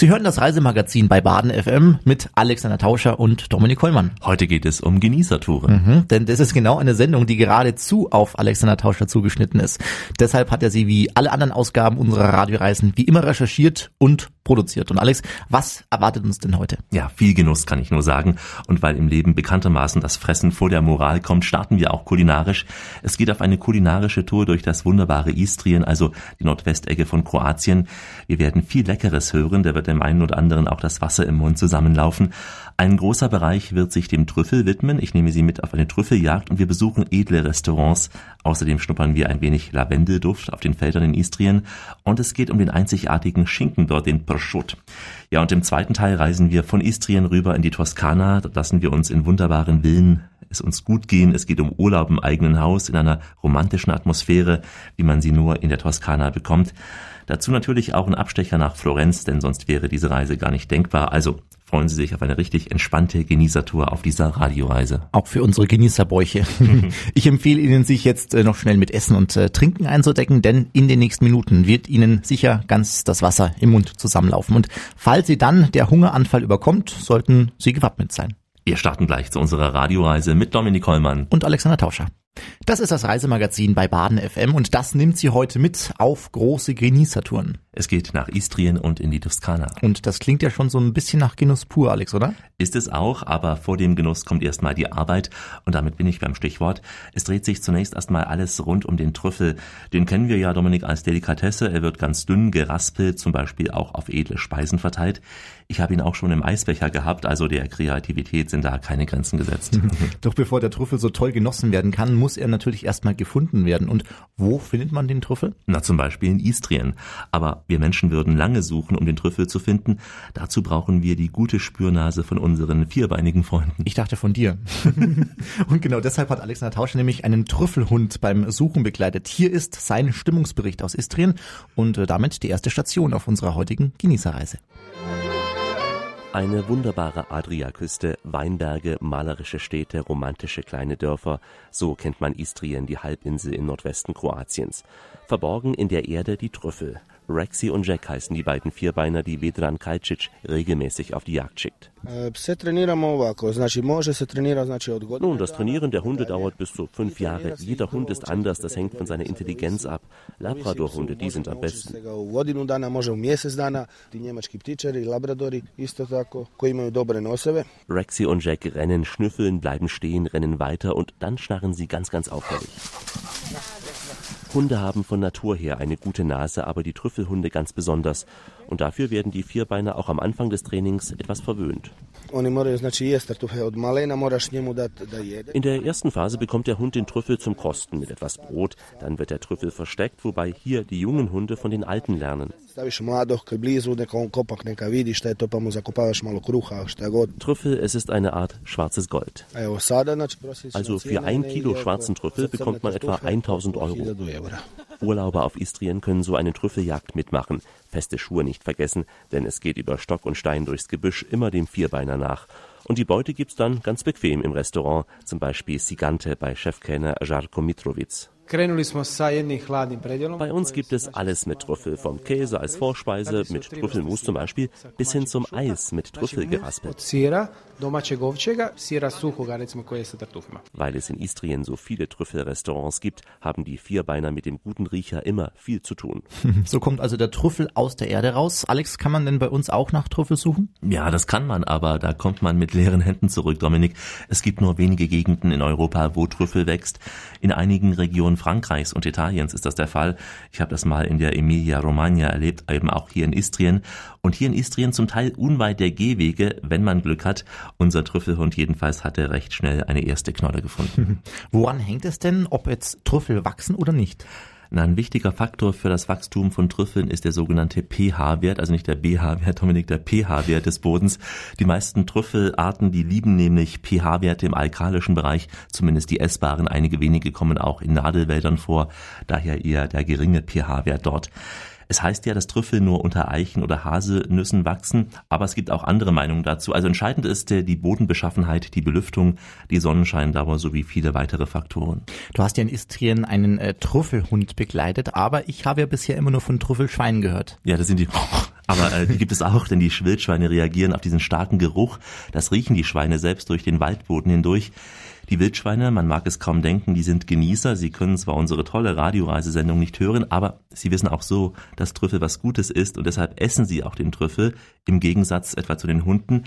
Sie hören das Reisemagazin bei Baden FM mit Alexander Tauscher und Dominik Kollmann. Heute geht es um Genießertouren. Mhm, denn das ist genau eine Sendung, die geradezu auf Alexander Tauscher zugeschnitten ist. Deshalb hat er sie wie alle anderen Ausgaben unserer Radioreisen wie immer recherchiert und produziert. Und Alex, was erwartet uns denn heute? Ja, viel Genuss kann ich nur sagen. Und weil im Leben bekanntermaßen das Fressen vor der Moral kommt, starten wir auch kulinarisch. Es geht auf eine kulinarische Tour durch das wunderbare Istrien, also die Nordwestecke von Kroatien. Wir werden viel Leckeres hören, da wird dem einen oder anderen auch das Wasser im Mund zusammenlaufen. Ein großer Bereich wird sich dem Trüffel widmen. Ich nehme Sie mit auf eine Trüffeljagd und wir besuchen edle Restaurants. Außerdem schnuppern wir ein wenig Lavendelduft auf den Feldern in Istrien und es geht um den einzigartigen Schinken dort, den Prosciut. Ja, und im zweiten Teil reisen wir von Istrien rüber in die Toskana. Dort lassen wir uns in wunderbaren Villen es uns gut gehen. Es geht um Urlaub im eigenen Haus in einer romantischen Atmosphäre, wie man sie nur in der Toskana bekommt. Dazu natürlich auch ein Abstecher nach Florenz, denn sonst wäre diese Reise gar nicht denkbar. Also freuen Sie sich auf eine richtig entspannte Genießertour auf dieser Radioreise. Auch für unsere Genießerbäuche. ich empfehle Ihnen, sich jetzt äh, noch schnell mit Essen und äh, Trinken einzudecken, denn in den nächsten Minuten wird Ihnen sicher ganz das Wasser im Mund zusammenlaufen. Und falls Sie dann der Hungeranfall überkommt, sollten Sie gewappnet sein. Wir starten gleich zu unserer Radioreise mit Dominik Hollmann und Alexander Tauscher. Das ist das Reisemagazin bei Baden FM und das nimmt Sie heute mit auf große Genießertouren. Es geht nach Istrien und in die Toskana. Und das klingt ja schon so ein bisschen nach Genuss pur, Alex, oder? Ist es auch, aber vor dem Genuss kommt erstmal die Arbeit und damit bin ich beim Stichwort. Es dreht sich zunächst erstmal alles rund um den Trüffel. Den kennen wir ja, Dominik, als Delikatesse. Er wird ganz dünn geraspelt, zum Beispiel auch auf edle Speisen verteilt. Ich habe ihn auch schon im Eisbecher gehabt, also der Kreativität sind da keine Grenzen gesetzt. Doch bevor der Trüffel so toll genossen werden kann, muss er natürlich erstmal gefunden werden. Und wo findet man den Trüffel? Na, zum Beispiel in Istrien. Aber wir Menschen würden lange suchen, um den Trüffel zu finden. Dazu brauchen wir die gute Spürnase von unseren vierbeinigen Freunden. Ich dachte von dir. und genau deshalb hat Alexander Tauscher nämlich einen Trüffelhund beim Suchen begleitet. Hier ist sein Stimmungsbericht aus Istrien und äh, damit die erste Station auf unserer heutigen Genießerreise. Eine wunderbare Adriaküste, Weinberge, malerische Städte, romantische kleine Dörfer, so kennt man Istrien, die Halbinsel im Nordwesten Kroatiens. Verborgen in der Erde die Trüffel. Rexy und Jack heißen die beiden Vierbeiner, die Vedran Kalcic regelmäßig auf die Jagd schickt. Nun, das Trainieren der Hunde dauert bis zu fünf Jahre. Jeder Hund ist anders, das hängt von seiner Intelligenz ab. Labrador-Hunde, die sind am besten. Rexy und Jack rennen, schnüffeln, bleiben stehen, rennen weiter und dann schnarren sie ganz, ganz auffällig. Hunde haben von Natur her eine gute Nase, aber die Trüffelhunde ganz besonders. Und dafür werden die Vierbeiner auch am Anfang des Trainings etwas verwöhnt. In der ersten Phase bekommt der Hund den Trüffel zum Kosten mit etwas Brot. Dann wird der Trüffel versteckt, wobei hier die jungen Hunde von den Alten lernen. Trüffel, es ist eine Art schwarzes Gold. Also für ein Kilo schwarzen Trüffel bekommt man etwa 1000 Euro. Urlauber auf Istrien können so eine Trüffeljagd mitmachen. Feste Schuhe nicht vergessen, denn es geht über Stock und Stein durchs Gebüsch immer dem Vierbeiner nach. Und die Beute gibt's dann ganz bequem im Restaurant, zum Beispiel Sigante bei Chefkellner Jarko Mitrovic. Bei uns gibt es alles mit Trüffel, vom Käse als Vorspeise mit Trüffelmus zum Beispiel bis hin zum Eis mit Trüffel geraspelt. Weil es in Istrien so viele Trüffelrestaurants gibt, haben die Vierbeiner mit dem guten Riecher immer viel zu tun. So kommt also der Trüffel aus der Erde raus. Alex, kann man denn bei uns auch nach Trüffel suchen? Ja, das kann man, aber da kommt man mit leeren Händen zurück, Dominik. Es gibt nur wenige Gegenden in Europa, wo Trüffel wächst. In einigen Regionen Frankreichs und Italiens ist das der Fall. Ich habe das mal in der Emilia Romagna erlebt, eben auch hier in Istrien. Und hier in Istrien zum Teil unweit der Gehwege, wenn man Glück hat. Unser Trüffelhund jedenfalls hatte recht schnell eine erste Knolle gefunden. Woran hängt es denn, ob jetzt Trüffel wachsen oder nicht? Ein wichtiger Faktor für das Wachstum von Trüffeln ist der sogenannte pH-Wert, also nicht der BH-Wert, Dominik, der pH-Wert des Bodens. Die meisten Trüffelarten, die lieben nämlich pH-Werte im alkalischen Bereich, zumindest die essbaren. Einige wenige kommen auch in Nadelwäldern vor, daher eher der geringe pH-Wert dort. Es heißt ja, dass Trüffel nur unter Eichen oder Haselnüssen wachsen, aber es gibt auch andere Meinungen dazu. Also entscheidend ist die Bodenbeschaffenheit, die Belüftung, die Sonnenscheindauer sowie viele weitere Faktoren. Du hast ja in Istrien einen äh, Trüffelhund begleitet, aber ich habe ja bisher immer nur von Trüffelschweinen gehört. Ja, das sind die Aber äh, die gibt es auch, denn die Wildschweine reagieren auf diesen starken Geruch. Das riechen die Schweine selbst durch den Waldboden hindurch. Die Wildschweine, man mag es kaum denken, die sind Genießer. Sie können zwar unsere tolle Radioreisesendung nicht hören, aber sie wissen auch so, dass Trüffel was Gutes ist und deshalb essen sie auch den Trüffel, im Gegensatz etwa zu den Hunden.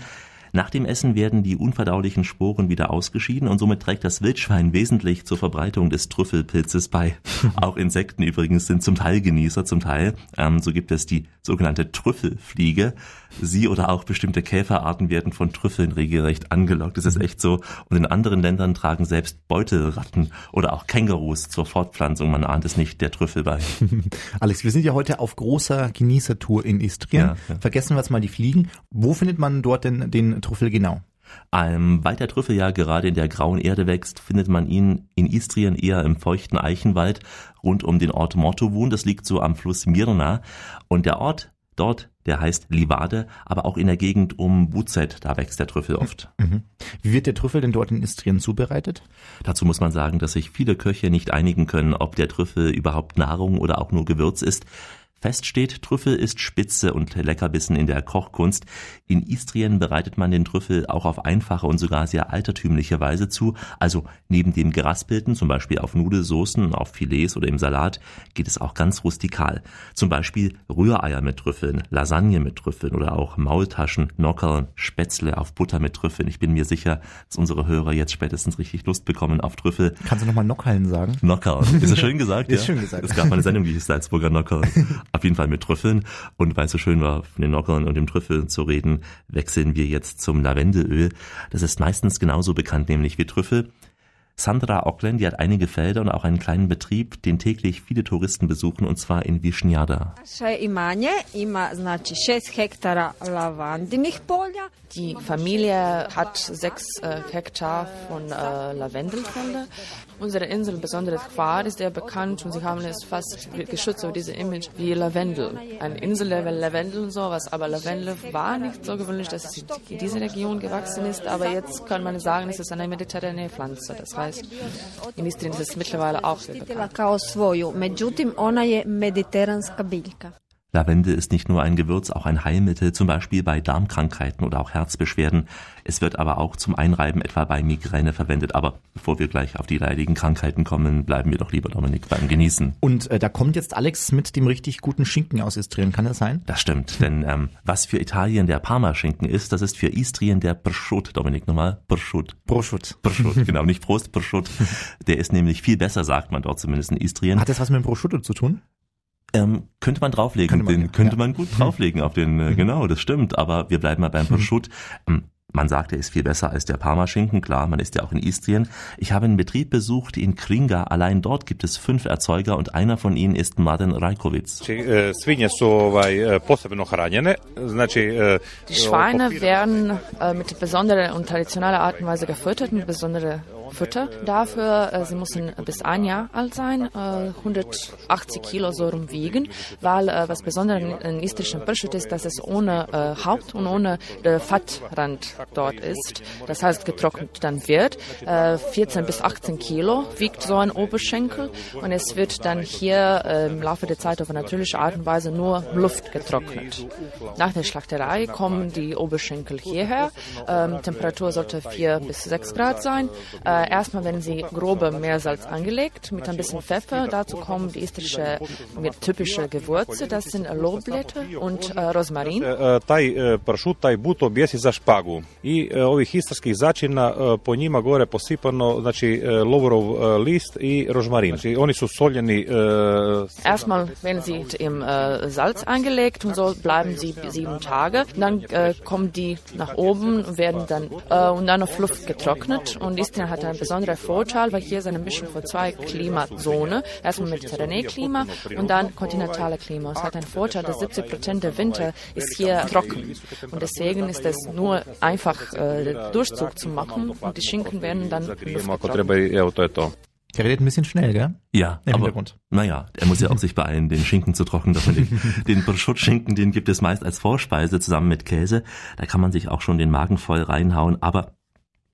Nach dem Essen werden die unverdaulichen Sporen wieder ausgeschieden und somit trägt das Wildschwein wesentlich zur Verbreitung des Trüffelpilzes bei. Auch Insekten übrigens sind zum Teil Genießer, zum Teil. Ähm, so gibt es die sogenannte Trüffelfliege. Sie oder auch bestimmte Käferarten werden von Trüffeln regelrecht angelockt. Das ist echt so. Und in anderen Ländern tragen selbst Beutelratten oder auch Kängurus zur Fortpflanzung, man ahnt es nicht, der Trüffel bei. Alex, wir sind ja heute auf großer Genießertour in Istrien. Ja, ja. Vergessen wir jetzt mal die Fliegen. Wo findet man dort denn den Trüffel genau? Ähm, weil der Trüffel ja gerade in der grauen Erde wächst, findet man ihn in Istrien eher im feuchten Eichenwald rund um den Ort Mortovun. Das liegt so am Fluss Mirna. Und der Ort dort, der heißt Livade, aber auch in der Gegend um Buzet, da wächst der Trüffel oft. Mhm. Wie wird der Trüffel denn dort in Istrien zubereitet? Dazu muss man sagen, dass sich viele Köche nicht einigen können, ob der Trüffel überhaupt Nahrung oder auch nur Gewürz ist. Fest steht, Trüffel ist Spitze und Leckerbissen in der Kochkunst. In Istrien bereitet man den Trüffel auch auf einfache und sogar sehr altertümliche Weise zu. Also neben dem Geraspelten, zum Beispiel auf Nudelsoßen, auf Filets oder im Salat, geht es auch ganz rustikal. Zum Beispiel Rühreier mit Trüffeln, Lasagne mit Trüffeln oder auch Maultaschen, Nockerln, Spätzle auf Butter mit Trüffeln. Ich bin mir sicher, dass unsere Hörer jetzt spätestens richtig Lust bekommen auf Trüffel. Kannst du nochmal Nockerln sagen? Nockerln. Ist das schön gesagt? Ist ja? schön gesagt. Es gab mal eine Sendung, die hieß Salzburger Nockerln. Auf jeden Fall mit Trüffeln. Und weil es so schön war, von den Nockerln und dem Trüffel zu reden, wechseln wir jetzt zum Lavendelöl. Das ist meistens genauso bekannt, nämlich wie Trüffel. Sandra Ocklen, die hat einige Felder und auch einen kleinen Betrieb, den täglich viele Touristen besuchen, und zwar in Višnjada. Die Familie hat sechs äh, Hektar von äh, Lavendelfelder. Unsere Insel, besonders Quar, ist sehr bekannt und sie haben es fast geschützt über diese Image wie Lavendel. Eine Insel der Lavendel und sowas, aber Lavendel war nicht so gewöhnlich, dass es in dieser Region gewachsen ist, aber jetzt kann man sagen, es ist eine mediterrane Pflanze. Das heißt, Portugalski. I mislim da se mittlerweile auch kao svoju, međutim ona je mediteranska biljka. Lavende ist nicht nur ein Gewürz, auch ein Heilmittel, zum Beispiel bei Darmkrankheiten oder auch Herzbeschwerden. Es wird aber auch zum Einreiben etwa bei Migräne verwendet. Aber bevor wir gleich auf die leidigen Krankheiten kommen, bleiben wir doch lieber, Dominik, beim Genießen. Und äh, da kommt jetzt Alex mit dem richtig guten Schinken aus Istrien, kann das sein? Das stimmt, denn ähm, was für Italien der Parma-Schinken ist, das ist für Istrien der Prosciut, Dominik, nochmal, Prosciut. Prosciut. Prosciut, genau, nicht Prost, Prosciut. Der ist nämlich viel besser, sagt man dort zumindest in Istrien. Hat das was mit dem Prosciutto zu tun? Ähm, könnte man drauflegen, könnte man, den, ja. könnte man gut drauflegen auf den, äh, mhm. genau, das stimmt, aber wir bleiben mal beim Prosciutto. Ähm, man sagt, er ist viel besser als der Parmaschinken, klar, man ist ja auch in Istrien. Ich habe einen Betrieb besucht in Kringa, allein dort gibt es fünf Erzeuger und einer von ihnen ist Mladen Rajkovic. Die Schweine werden äh, mit besonderer und traditioneller Art und Weise gefüttert, mit besonderer Futter dafür. Äh, sie müssen bis ein Jahr alt sein, 180 äh, Kilo so rumwiegen, weil äh, was besonders in istrischen Pirschut ist, dass es ohne Haupt und ohne Fettrand dort ist. Das heißt, getrocknet dann wird. 14 bis 18 Kilo wiegt so ein Oberschenkel und es wird dann hier im Laufe der Zeit auf eine natürliche Art und Weise nur Luft getrocknet. Nach der Schlachterei kommen die Oberschenkel hierher. Ähm, Temperatur sollte 4 bis 6 Grad sein. Äh, erstmal werden sie grobe Meersalz angelegt mit ein bisschen Pfeffer. Dazu kommen die istrische typische Gewürze, das sind Loblätter und äh, Rosmarin. Taj pršut, taj buto bijesi za špagu. I ovih istarskih začina po njima gore posipano, znači lovorov list i rožmarin. Znači oni su soljeni. Erstmal werden sie im äh, Salz eingelegt und so bleiben sie sieben Tage. Dann äh, kommen die nach oben und werden dann äh, und dann auf Luft getrocknet und Istrien hat ein besonderer Vorteil, weil hier ist eine Mischung von zwei Klimazonen. Erstmal Mediterranee-Klima und dann kontinentale Klima. Es hat einen Vorteil, dass 70 Prozent der Winter ist hier trocken. Und deswegen ist es nur einfach äh, Durchzug zu machen und die Schinken werden dann der redet ein bisschen schnell, gell? Ja, Im aber naja, er muss ja auch sich beeilen, den Schinken zu trocknen. Den, den Prosciutto-Schinken, den gibt es meist als Vorspeise zusammen mit Käse. Da kann man sich auch schon den Magen voll reinhauen. Aber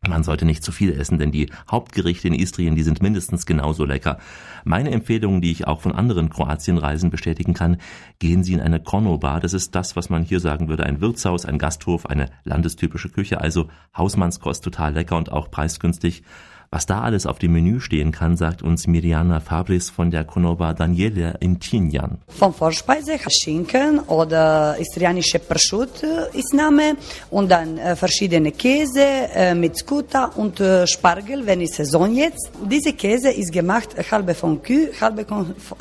Man sollte nicht zu viel essen, denn die Hauptgerichte in Istrien, die sind mindestens genauso lecker. Meine Empfehlung, die ich auch von anderen Kroatienreisen bestätigen kann, gehen Sie in eine Korno-Bar. Das ist das, was man hier sagen würde, ein Wirtshaus, ein Gasthof, eine landestypische Küche, also Hausmannskost total lecker und auch preisgünstig. Was da alles auf dem Menü stehen kann, sagt uns Mirjana Fabris von der Konoba Daniele in Tinjan. Von Vorspeise Schinken oder istrianische Prschut ist Name und dann äh, verschiedene Käse äh, mit Skuta und äh, Spargel, wenn ist Saison jetzt. Diese Käse ist gemacht halbe von Kühe, halbe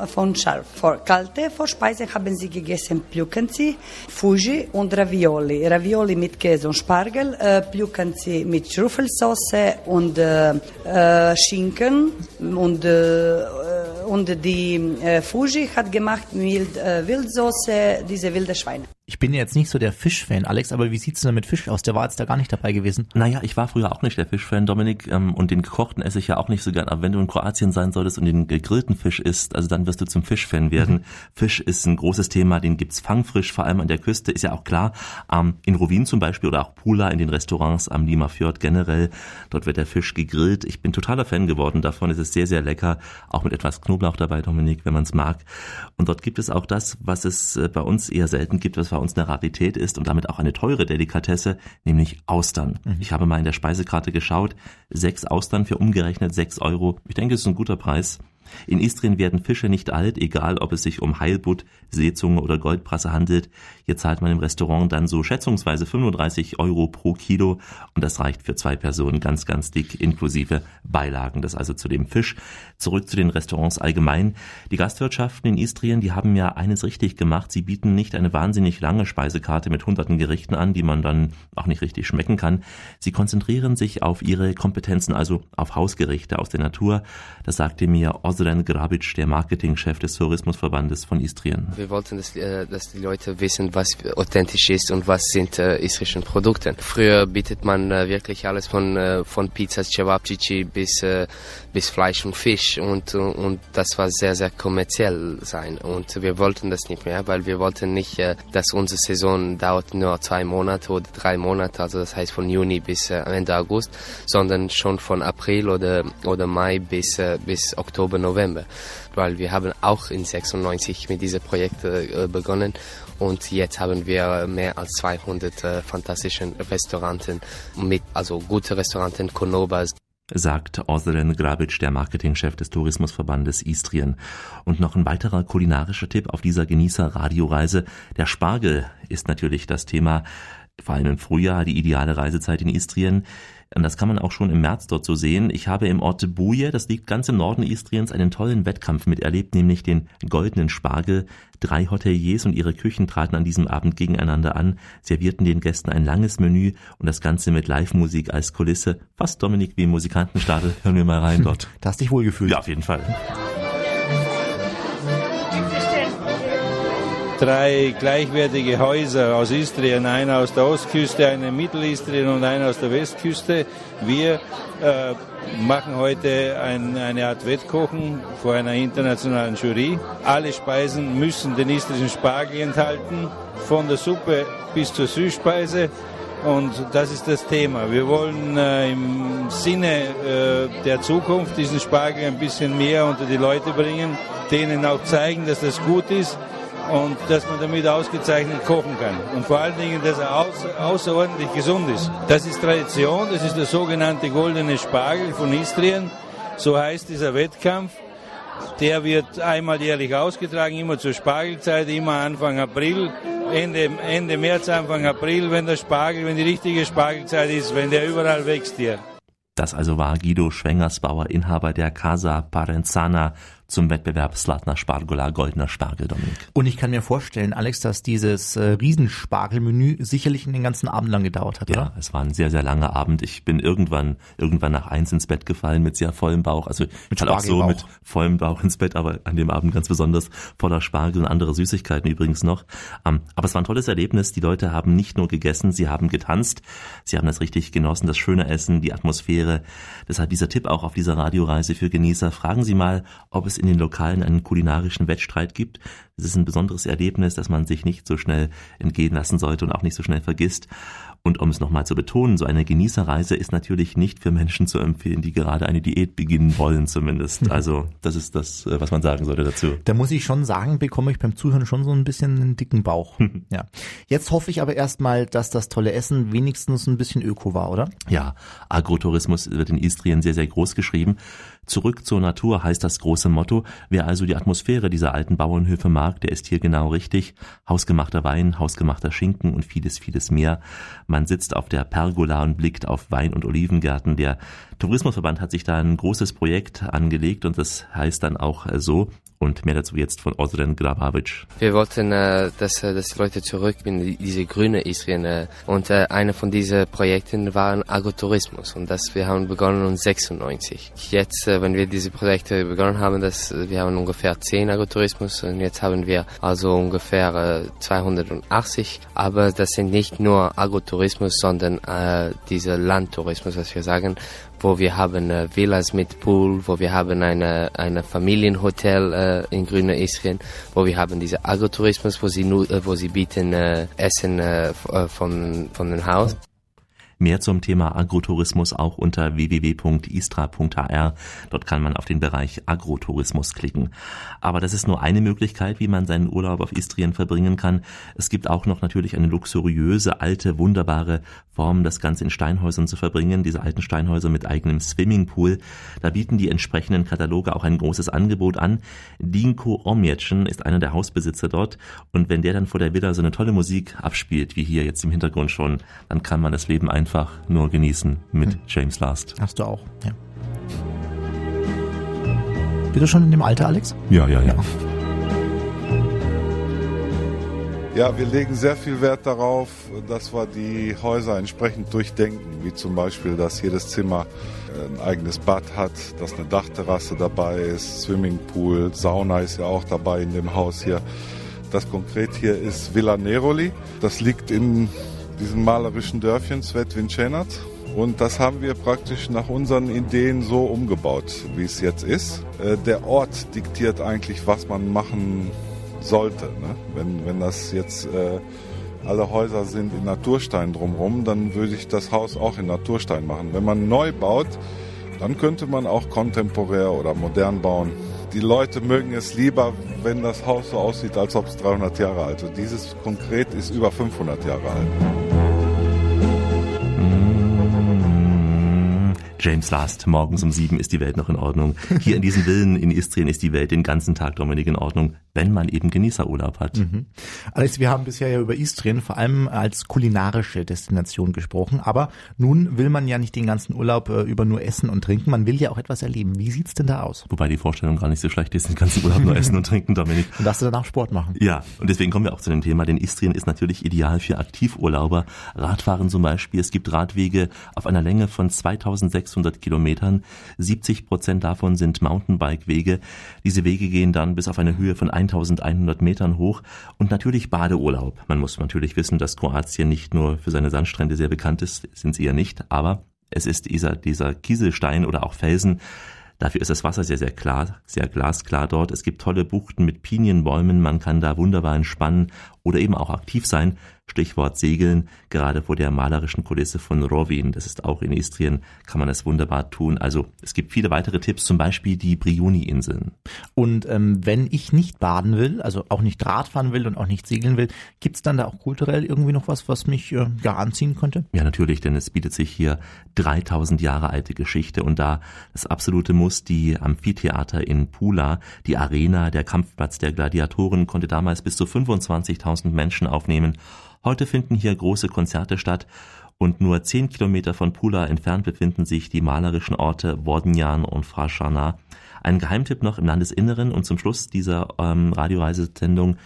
von Schaf. Für kalte Vorspeise haben sie gegessen Pljukanci, Fuji und Ravioli. Ravioli mit Käse und Spargel, Pljukanci mit Schruffelsauce und äh, Schinken und, äh, und die äh, Fuji hat gemacht mit äh, Wildsauce, diese wilde Schweine. Ich bin jetzt nicht so der Fischfan, Alex, aber wie sieht's denn mit Fisch aus? Der war jetzt da gar nicht dabei gewesen. Naja, ich war früher auch nicht der Fischfan, Dominik, ähm, und den gekochten esse ich ja auch nicht so gern. Aber wenn du in Kroatien sein solltest und den gegrillten Fisch isst, also dann wirst du zum Fischfan werden. Mhm. Fisch ist ein großes Thema, den gibt's fangfrisch, vor allem an der Küste, ist ja auch klar. Ähm, in Rovin zum Beispiel oder auch Pula in den Restaurants am Lima Fjord generell, dort wird der Fisch gegrillt. Ich bin totaler Fan geworden davon, es ist sehr, sehr lecker, auch mit etwas Knoblauch dabei, Dominik, wenn man es mag. Und dort gibt es auch das, was es äh, bei uns eher selten gibt, was bei uns eine Rarität ist und damit auch eine teure Delikatesse, nämlich Austern. Mhm. Ich habe mal in der Speisekarte geschaut, sechs Austern für umgerechnet sechs Euro. Ich denke, es ist ein guter Preis. In Istrien werden Fische nicht alt, egal ob es sich um Heilbutt, Seezunge oder Goldbrasse handelt. Hier zahlt man im Restaurant dann so schätzungsweise 35 Euro pro Kilo und das reicht für zwei Personen ganz, ganz dick inklusive Beilagen. Das also zu dem Fisch. Zurück zu den Restaurants allgemein. Die Gastwirtschaften in Istrien, die haben ja eines richtig gemacht. Sie bieten nicht eine wahnsinnig lange Speisekarte mit hunderten Gerichten an, die man dann auch nicht richtig schmecken kann. Sie konzentrieren sich auf ihre Kompetenzen, also auf Hausgerichte aus der Natur. Das sagte mir Ozren Grabic, der Marketingchef des Tourismusverbandes von Istrien. Wir wollten, dass, äh, dass, die Leute wissen, was authentisch ist und was sind äh, istrischen Produkte. Früher bietet man äh, wirklich alles von, äh, von Pizzas, Cevapcici bis, äh, bis Fleisch und Fisch und, und das war sehr, sehr kommerziell sein und wir wollten das nicht mehr, weil wir wollten nicht, äh, dass unsere Saison dauert nur zwei Monate oder drei Monate, also das heißt von Juni bis Ende August, sondern schon von April oder, oder Mai bis, bis Oktober, November, weil wir haben auch in 96 mit diesem Projekt äh, begonnen und jetzt haben wir mehr als 200 äh, fantastischen Restauranten mit, also gute Restauranten, Konobas sagt Ozren Grabic, der Marketingchef des Tourismusverbandes Istrien. Und noch ein weiterer kulinarischer Tipp auf dieser Genießer-Radioreise. Der Spargel ist natürlich das Thema, vor allem im Frühjahr, die ideale Reisezeit in Istrien. Und das kann man auch schon im März dort so sehen. Ich habe im Ort Buje, das liegt ganz im Norden Istriens, einen tollen Wettkampf miterlebt, nämlich den goldenen Spargel. Drei Hoteliers und ihre Küchen traten an diesem Abend gegeneinander an, servierten den Gästen ein langes Menü und das Ganze mit Live-Musik als Kulisse. Fast Dominik wie im Musikantenstadel. Hören wir mal rein dort. Da hast dich wohl gefühlt. Ja, auf jeden Fall. Drei gleichwertige Häuser aus Istrien, einer aus der Ostküste, einer in Mittelistrien und einer aus der Westküste. Wir äh, machen heute ein, eine Art Wettkochen vor einer internationalen Jury. Alle Speisen müssen den istrischen Spargel enthalten, von der Suppe bis zur Süßspeise. Und das ist das Thema. Wir wollen äh, im Sinne äh, der Zukunft diesen Spargel ein bisschen mehr unter die Leute bringen, denen auch zeigen, dass das gut ist und dass man damit ausgezeichnet kochen kann. Und vor allen Dingen, dass er außer, außerordentlich gesund ist. Das ist Tradition, das ist der sogenannte goldene Spargel von Istrien. So heißt dieser Wettkampf. Der wird einmal jährlich ausgetragen, immer zur Spargelzeit, immer Anfang April, Ende, Ende März, Anfang April, wenn der Spargel, wenn die richtige Spargelzeit ist, wenn der überall wächst hier. Das also war Guido Schwengersbauer, Inhaber der Casa Parenzana zum Wettbewerb Slatna Spargola Goldener Spargel, Dominik. Und ich kann mir vorstellen, Alex, dass dieses äh, Riesenspargelmenü sicherlich den ganzen Abend lang gedauert hat, oder? Ja, es war ein sehr, sehr langer Abend. Ich bin irgendwann, irgendwann nach eins ins Bett gefallen mit sehr vollem Bauch. Also mit halt auch so mit vollem Bauch ins Bett, aber an dem Abend ganz besonders voller Spargel und andere Süßigkeiten übrigens noch. Um, aber es war ein tolles Erlebnis. Die Leute haben nicht nur gegessen, sie haben getanzt. Sie haben das richtig genossen, das schöne Essen, die Atmosphäre. Deshalb dieser Tipp auch auf dieser Radioreise für Genießer. Fragen Sie mal, ob es in den Lokalen einen kulinarischen Wettstreit gibt. Es ist ein besonderes Erlebnis, das man sich nicht so schnell entgehen lassen sollte und auch nicht so schnell vergisst. Und um es nochmal zu betonen, so eine Genießerreise ist natürlich nicht für Menschen zu empfehlen, die gerade eine Diät beginnen wollen zumindest. Also das ist das, äh, was man sagen sollte dazu. Da muss ich schon sagen, bekomme ich beim Zuhören schon so ein bisschen einen dicken Bauch. ja. Jetzt hoffe ich aber erstmal, dass das tolle Essen wenigstens ein bisschen öko war, oder? Ja, Agrotourismus wird in Istrien sehr, sehr groß geschrieben. Zurück zur Natur heißt das große Motto. Wer also die Atmosphäre dieser alten Bauernhöfe mag, der ist hier genau richtig. Hausgemachter Wein, hausgemachter Schinken und vieles, vieles mehr. Man sitzt auf der Pergola und blickt auf Wein- und Olivengärten. Der Tourismusverband hat sich da ein großes Projekt angelegt und das heißt dann auch so. Und mehr dazu jetzt von Ozren Grabavic. Wir wollten, äh, dass, äh, dass die Leute zurück in diese grüne Istrien. Äh, und äh, einer von diesen Projekten war Agrotourismus. Und das wir haben begonnen in 96. Jetzt, äh, wenn wir diese Projekte begonnen haben, das, wir haben ungefähr 10 Agrotourismus und jetzt haben wir also ungefähr äh, 280. Aber das sind nicht nur Agrotourismus, sondern äh, dieser Landtourismus, was wir sagen wo wir haben äh, Villas mit Pool, wo wir haben eine, eine Familienhotel äh, in Grüner Istrien, wo wir haben diese Agrotourismus, wo sie nur, äh, wo sie bieten äh, Essen äh, äh von, von dem Haus. Mehr zum Thema Agrotourismus auch unter www.istra.hr. Dort kann man auf den Bereich Agrotourismus klicken. Aber das ist nur eine Möglichkeit, wie man seinen Urlaub auf Istrien verbringen kann. Es gibt auch noch natürlich eine luxuriöse, alte, wunderbare Form, das Ganze in Steinhäusern zu verbringen. Diese alten Steinhäuser mit eigenem Swimmingpool. Da bieten die entsprechenden Kataloge auch ein großes Angebot an. Dinko Omjetschen ist einer der Hausbesitzer dort. Und wenn der dann vor der Villa so eine tolle Musik abspielt, wie hier jetzt im Hintergrund schon, dann kann man das Leben einfach nur genießen mit hm. James Last. Hast du auch, ja. Bist du schon in dem Alter, Alex? Ja, ja, ja. Ja, wir legen sehr viel Wert darauf, dass wir die Häuser entsprechend durchdenken, wie zum Beispiel, dass jedes Zimmer ein eigenes Bad hat, dass eine Dachterrasse dabei ist, Swimmingpool, Sauna ist ja auch dabei in dem Haus hier. Das konkret hier ist Villa Neroli. Das liegt in diesem malerischen Dörfchen Svet Vincenat. Und das haben wir praktisch nach unseren Ideen so umgebaut, wie es jetzt ist. Äh, der Ort diktiert eigentlich, was man machen sollte. Ne? Wenn, wenn das jetzt äh, alle Häuser sind in Naturstein drumherum, dann würde ich das Haus auch in Naturstein machen. Wenn man neu baut, dann könnte man auch kontemporär oder modern bauen. Die Leute mögen es lieber, wenn das Haus so aussieht, als ob es 300 Jahre alt ist. Dieses konkret ist über 500 Jahre alt. James Last, morgens um sieben ist die Welt noch in Ordnung. Hier in diesen Villen in Istrien ist die Welt den ganzen Tag, Dominik, in Ordnung, wenn man eben Genießerurlaub hat. Mhm. Alex, wir haben bisher ja über Istrien vor allem als kulinarische Destination gesprochen, aber nun will man ja nicht den ganzen Urlaub äh, über nur Essen und Trinken, man will ja auch etwas erleben. Wie sieht's denn da aus? Wobei die Vorstellung gar nicht so schlecht ist, den ganzen Urlaub nur essen und trinken, Dominik. Und darfst du danach Sport machen. Ja, und deswegen kommen wir auch zu dem Thema, denn Istrien ist natürlich ideal für Aktivurlauber. Radfahren zum Beispiel. Es gibt Radwege auf einer Länge von 2600 600 Kilometern. 70 Prozent davon sind Mountainbike-Wege. Diese Wege gehen dann bis auf eine Höhe von 1100 Metern hoch. Und natürlich Badeurlaub. Man muss natürlich wissen, dass Kroatien nicht nur für seine Sandstrände sehr bekannt ist, sind sie ja nicht, aber es ist dieser, dieser Kieselstein oder auch Felsen, Dafür ist das Wasser sehr, sehr klar, sehr glasklar dort. Es gibt tolle Buchten mit Pinienbäumen. Man kann da wunderbar entspannen oder eben auch aktiv sein. Stichwort Segeln, gerade vor der malerischen Kulisse von Rovin, das ist auch in Istrien, kann man das wunderbar tun. Also es gibt viele weitere Tipps, zum Beispiel die Brioni-Inseln. Und ähm, wenn ich nicht baden will, also auch nicht Radfahren will und auch nicht segeln will, gibt's dann da auch kulturell irgendwie noch was, was mich äh, ja anziehen könnte? Ja, natürlich, denn es bietet sich hier 3000 Jahre alte Geschichte und da das absolute Muss, die Amphitheater in Pula, die Arena, der Kampfplatz der Gladiatoren konnte damals bis zu 25.000 Menschen aufnehmen Heute finden hier große Konzerte statt und nur zehn Kilometer von Pula entfernt befinden sich die malerischen Orte Vodnjan und Fraschana. Ein Geheimtipp noch im Landesinneren und zum Schluss dieser ähm, Radioreisesendung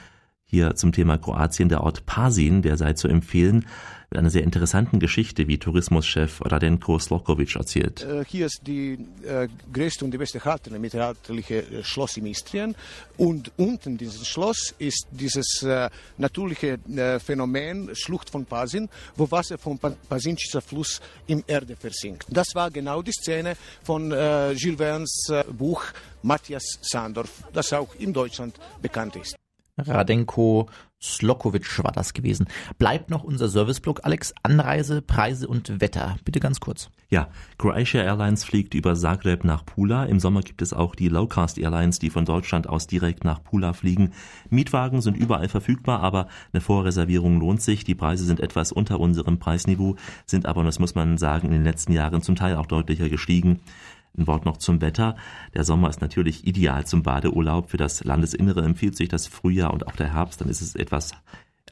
hier zum Thema Kroatien der Ort Pasin, der sei zu empfehlen mit einer sehr interessanten Geschichte, wie Tourismuschef Radenko Slokovic erzählt. Äh, hier ist die äh, größte und die beste haltende mittelalterliche äh, Schloss im Istrien und unten dieses Schloss ist dieses äh, natürliche äh, Phänomen Schlucht von Pasin, wo Wasser vom Pasincischer Fluss im Erde versinkt. Das war genau die Szene von äh, Jules Verne's Buch Matthias Sandorf, das auch in Deutschland bekannt ist. Radenko Slokovic war das gewesen. Bleibt noch unser Serviceblock, Alex. Anreise, Preise und Wetter. Bitte ganz kurz. Ja, Croatia Airlines fliegt über Zagreb nach Pula. Im Sommer gibt es auch die Low-Cost Airlines, die von Deutschland aus direkt nach Pula fliegen. Mietwagen sind überall verfügbar, aber eine Vorreservierung lohnt sich. Die Preise sind etwas unter unserem Preisniveau, sind aber, und das muss man sagen, in den letzten Jahren zum Teil auch deutlicher gestiegen. Ein Wort noch zum Wetter. Der Sommer ist natürlich ideal zum Badeurlaub. Für das Landesinnere empfiehlt sich das Frühjahr und auch der Herbst. Dann ist es etwas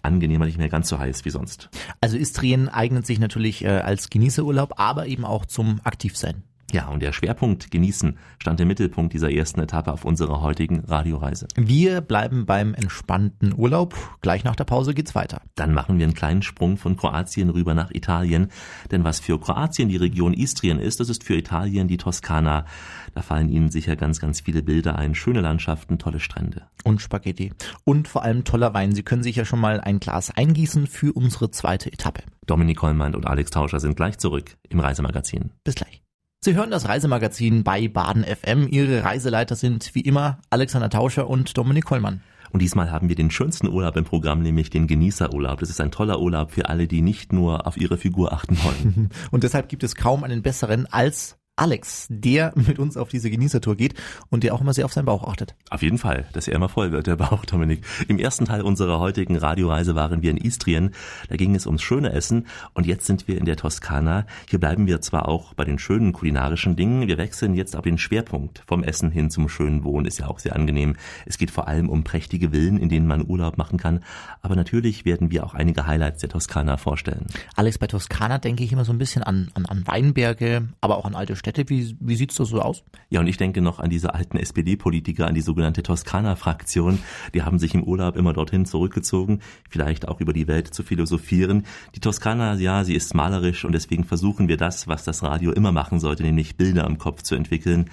angenehmer, nicht mehr ganz so heiß wie sonst. Also Istrien eignet sich natürlich äh, als Genießerurlaub, aber eben auch zum Aktivsein. Ja, und der Schwerpunkt Genießen stand im Mittelpunkt dieser ersten Etappe auf unserer heutigen Radioreise. Wir bleiben beim entspannten Urlaub. Gleich nach der Pause geht's weiter. Dann machen wir einen kleinen Sprung von Kroatien rüber nach Italien. Denn was für Kroatien die Region Istrien ist, das ist für Italien die Toskana. Da fallen Ihnen sicher ganz, ganz viele Bilder ein. Schöne Landschaften, tolle Strände. Und Spaghetti. Und vor allem toller Wein. Sie können sich ja schon mal ein Glas eingießen für unsere zweite Etappe. Dominik Kollmann und Alex Tauscher sind gleich zurück im Reisemagazin. Bis gleich. Sie hören das Reisemagazin bei Baden FM. Ihre Reiseleiter sind wie immer Alexander Tauscher und Dominik Kollmann. Und diesmal haben wir den schönsten Urlaub im Programm, nämlich den Genießerurlaub. Das ist ein toller Urlaub für alle, die nicht nur auf ihre Figur achten wollen. Und deshalb gibt es kaum einen besseren als Alex, der mit uns auf diese Genießertour geht und der auch immer sehr auf seinen Bauch achtet. Auf jeden Fall, dass er immer voll wird, der Bauch, Dominik. Im ersten Teil unserer heutigen Radioreise waren wir in Istrien. Da ging es ums schöne Essen und jetzt sind wir in der Toskana. Hier bleiben wir zwar auch bei den schönen kulinarischen Dingen, wir wechseln jetzt auf den Schwerpunkt vom Essen hin zum schönen Wohnen. Ist ja auch sehr angenehm. Es geht vor allem um prächtige Villen, in denen man Urlaub machen kann. Aber natürlich werden wir auch einige Highlights der Toskana vorstellen. Alex, bei Toskana denke ich immer so ein bisschen an, an, an Weinberge, aber auch an alte Städte. Wie, wie sieht's da so aus? Ja, und ich denke noch an diese alten SPD-Politiker, an die sogenannte Toskana-Fraktion. Die haben sich im Urlaub immer dorthin zurückgezogen, vielleicht auch über die Welt zu philosophieren. Die Toskana, ja, sie ist malerisch und deswegen versuchen wir das, was das Radio immer machen sollte, nämlich Bilder im Kopf zu entwickeln.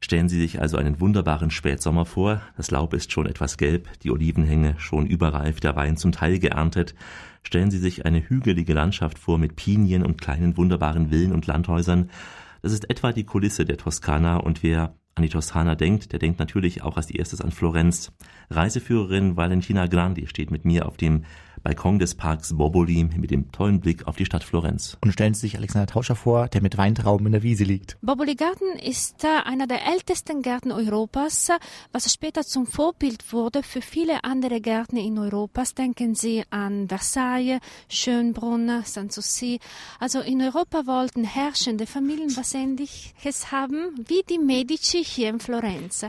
Stellen Sie sich also einen wunderbaren Spätsommer vor. Das Laub ist schon etwas gelb, die Olivenhänge schon überreif, der Wein zum Teil geerntet. Stellen Sie sich eine hügelige Landschaft vor mit Pinien und kleinen wunderbaren Villen und Landhäusern. Das ist etwa die Kulisse der Toskana und wer an die Toskana denkt, der denkt natürlich auch als erstes an Florenz. Reiseführerin Valentina Grandi steht mit mir auf dem Balkon des Parks Boboli mit dem tollen Blick auf die Stadt Florenz. Und stellen Sie sich Alexander Tauscher vor, der mit Weintrauben in der Wiese liegt. Boboli Garten ist äh, einer der ältesten Gärten Europas, was später zum Vorbild wurde für viele andere Gärten in Europas. Denken Sie an Versailles, Schönbrunn, Sanssouci. Also in Europa wollten herrschende Familien was Ähnliches haben wie die Medici hier in Florenz.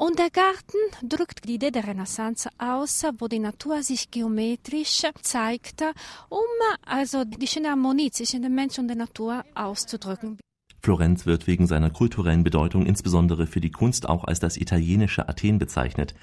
Und der Garten drückt die Idee der Renaissance aus, wo die Natur sich geometrisch zeigt, um also die schöne Harmonie zwischen dem Mensch und der Natur auszudrücken. Florenz wird wegen seiner kulturellen Bedeutung insbesondere für die Kunst auch als das italienische Athen bezeichnet.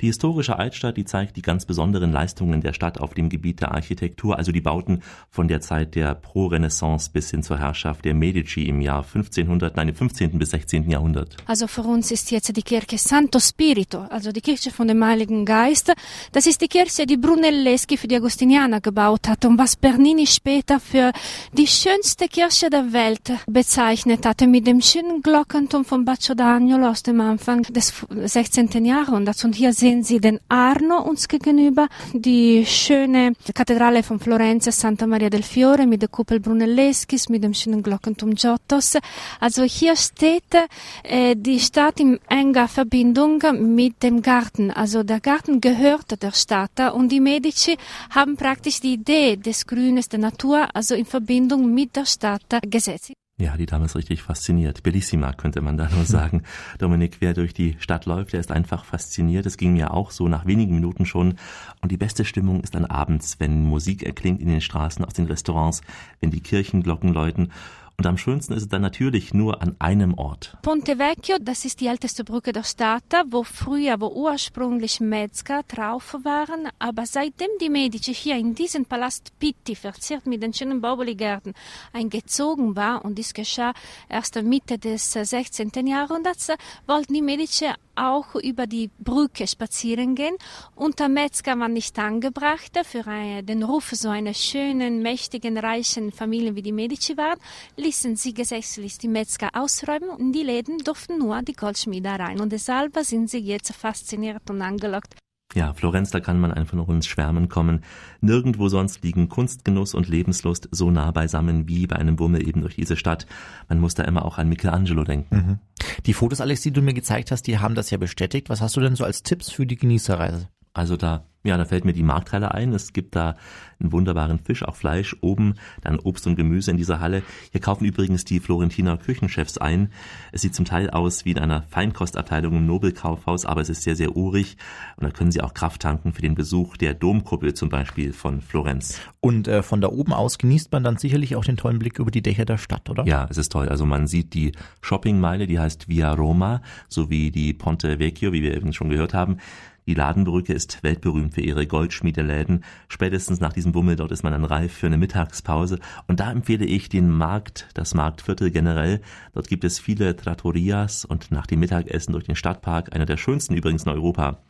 Die historische Altstadt, die zeigt die ganz besonderen Leistungen der Stadt auf dem Gebiet der Architektur, also die Bauten von der Zeit der Pro-Renaissance bis hin zur Herrschaft der Medici im Jahr 1500, nein, im 15. bis 16. Jahrhundert. Also für uns ist jetzt die Kirche Santo Spirito, also die Kirche von dem Heiligen Geist. Das ist die Kirche, die Brunelleschi für die Agostinianer gebaut hat und was Bernini später für die schönste Kirche der Welt bezeichnet hatte mit dem schönen Glockenturm von Baccio d'Agnolo aus dem Anfang des 16. Jahrhunderts. Und hier sehen Sie den Arno uns gegenüber, die schöne Kathedrale von Florenz, Santa Maria del Fiore mit der Kuppel Brunelleschis, mit dem schönen Glockenturm Giottos. Also hier steht äh, die Stadt in enger Verbindung mit dem Garten. Also der Garten gehört der Stadt und die Medici haben praktisch die Idee des Grünes, der Natur, also in Verbindung mit der Stadt gesetzt. Ja, die Dame ist richtig fasziniert. Bellissima, könnte man da nur sagen. Dominik, wer durch die Stadt läuft, der ist einfach fasziniert. Es ging mir auch so nach wenigen Minuten schon. Und die beste Stimmung ist dann abends, wenn Musik erklingt in den Straßen, aus den Restaurants, wenn die Kirchenglocken läuten. Und am schönsten ist es dann natürlich nur an einem Ort. Ponte Vecchio, das ist die älteste Brücke der Stadt, wo früher, wo ursprünglich Metzger drauf waren, aber seitdem die Medici hier in diesen Palast Pitti, verziert mit den schönen Bauboligärten, eingezogen war, und dies geschah erst Mitte des 16. Jahrhunderts, wollten die Medici auch über die Brücke spazieren gehen. Und der Metzger war nicht angebracht für den Ruf so einer schönen, mächtigen, reichen Familie wie die Medici waren, ließen sie gesetzlich die Metzger ausräumen und die Läden durften nur die Goldschmiede rein. Und deshalb sind sie jetzt fasziniert und angelockt. Ja, Florenz, da kann man einfach noch ins Schwärmen kommen. Nirgendwo sonst liegen Kunstgenuss und Lebenslust so nah beisammen wie bei einem Bummel eben durch diese Stadt. Man muss da immer auch an Michelangelo denken. Mhm. Die Fotos, Alex, die du mir gezeigt hast, die haben das ja bestätigt. Was hast du denn so als Tipps für die Genießerreise? Also da ja, da fällt mir die Markthalle ein. Es gibt da einen wunderbaren Fisch, auch Fleisch, oben dann Obst und Gemüse in dieser Halle. Hier kaufen übrigens die Florentiner Küchenchefs ein. Es sieht zum Teil aus wie in einer Feinkostabteilung im Nobelkaufhaus, aber es ist sehr, sehr urig. Und da können Sie auch Kraft tanken für den Besuch der Domkuppel zum Beispiel von Florenz. Und äh, von da oben aus genießt man dann sicherlich auch den tollen Blick über die Dächer der Stadt, oder? Ja, es ist toll. Also man sieht die Shoppingmeile, die heißt Via Roma, sowie die Ponte Vecchio, wie wir eben schon gehört haben. Die Ladenbrücke ist weltberühmt für ihre Goldschmiedeläden. Spätestens nach diesem Bummel dort ist man dann reif für eine Mittagspause. Und da empfehle ich den Markt, das Marktviertel generell. Dort gibt es viele Trattorias und nach dem Mittagessen durch den Stadtpark, einer der schönsten übrigens in Europa.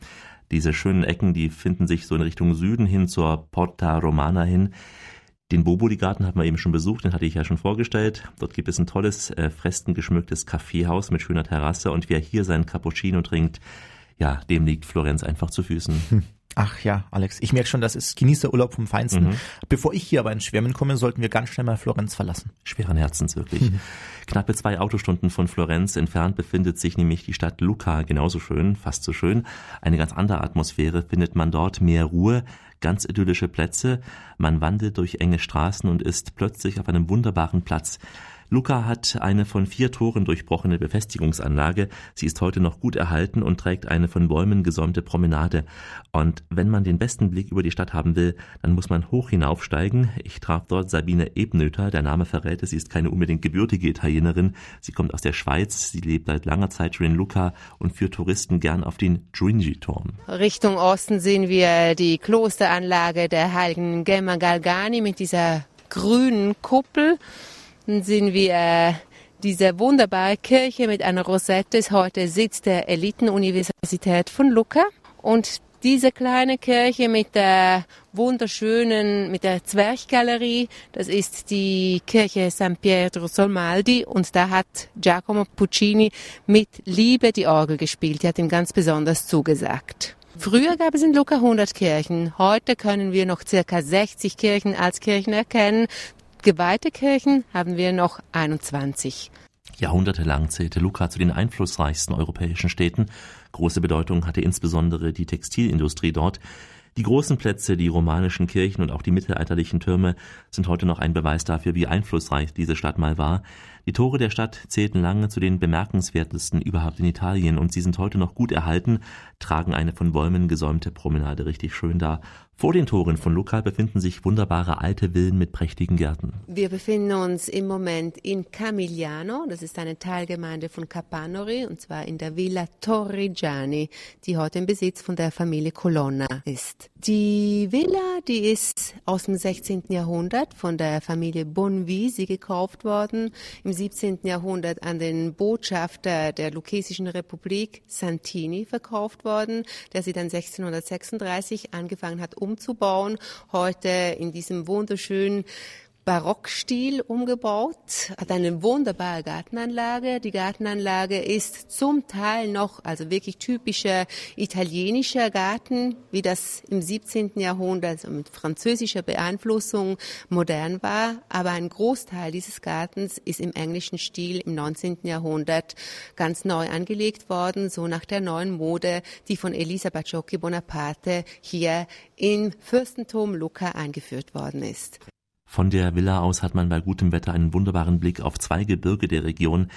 Diese schönen Ecken, die finden sich so in Richtung Süden hin zur Porta Romana hin. Den Boboli-Garten hat man eben schon besucht, den hatte ich ja schon vorgestellt. Dort gibt es ein tolles, äh, freskengeschmücktes Kaffeehaus mit schöner Terrasse und wer hier seinen Cappuccino trinkt, ja, dem liegt Florenz einfach zu Füßen. Hm. Ach ja, Alex, ich merke schon, das ist Genießerurlaub vom Feinsten. Mhm. Bevor ich hier aber ins Schwärmen komme, sollten wir ganz schnell mal Florenz verlassen. Schweren Herzens, wirklich. Mhm. Knappe zwei Autostunden von Florenz entfernt befindet sich nämlich die Stadt Lucca, genauso schön, fast so schön. Eine ganz andere Atmosphäre findet man dort, mehr Ruhe, ganz idyllische Plätze. Man wandelt durch enge Straßen und ist plötzlich auf einem wunderbaren Platz. Luca hat eine von vier Toren durchbrochene Befestigungsanlage. Sie ist heute noch gut erhalten und trägt eine von Bäumen gesäumte Promenade. Und wenn man den besten Blick über die Stadt haben will, dann muss man hoch hinaufsteigen. Ich traf dort Sabine Ebnöter. Der Name verrät es, sie ist keine unbedingt gebürtige Italienerin. Sie kommt aus der Schweiz. Sie lebt seit langer Zeit schon in Lucca und führt Touristen gern auf den Giungi-Turm. Richtung Osten sehen wir die Klosteranlage der heiligen Gemma Galgani mit dieser grünen Kuppel sehen wir äh, diese wunderbare Kirche mit einer Rosette ist heute Sitz der Elitenuniversität von Lucca. Und diese kleine Kirche mit der wunderschönen, mit der Zwerchgalerie, das ist die Kirche San Pietro Solmaldi und da hat Giacomo Puccini mit Liebe die Orgel gespielt. Die hat ihm ganz besonders zugesagt. Früher gab es in Lucca 100 Kirchen. Heute können wir noch circa 60 Kirchen als Kirchen erkennen. Geweihte Kirchen haben wir noch 21. Jahrhundertelang zählte Lucca zu den einflussreichsten europäischen Städten. Große Bedeutung hatte insbesondere die Textilindustrie dort. Die großen Plätze, die romanischen Kirchen und auch die mittelalterlichen Türme sind heute noch ein Beweis dafür, wie einflussreich diese Stadt mal war. Die Tore der Stadt zählten lange zu den bemerkenswertesten überhaupt in Italien und sie sind heute noch gut erhalten, tragen eine von Bäumen gesäumte Promenade richtig schön dar. Vor den Toren von Lucca befinden sich wunderbare alte Villen mit prächtigen Gärten. Wir befinden uns im Moment in Camigliano, das ist eine Teilgemeinde von Capanori, und zwar in der Villa Torrigiani, die heute im Besitz von der Familie Colonna ist. Die Villa, die ist aus dem 16. Jahrhundert von der Familie Bonvisi gekauft worden, im 17. Jahrhundert an den Botschafter der Lucchesischen Republik Santini verkauft worden, der sie dann 1636 angefangen hat umzubauen. Heute in diesem wunderschönen Barockstil umgebaut, hat eine wunderbare Gartenanlage. Die Gartenanlage ist zum Teil noch, also wirklich typischer italienischer Garten, wie das im 17. Jahrhundert also mit französischer Beeinflussung modern war. Aber ein Großteil dieses Gartens ist im englischen Stil im 19. Jahrhundert ganz neu angelegt worden, so nach der neuen Mode, die von Elisa Bacciocchi Bonaparte hier im Fürstentum Lucca eingeführt worden ist. Von der Villa aus hat man bei gutem Wetter einen wunderbaren Blick auf zwei Gebirge der Region,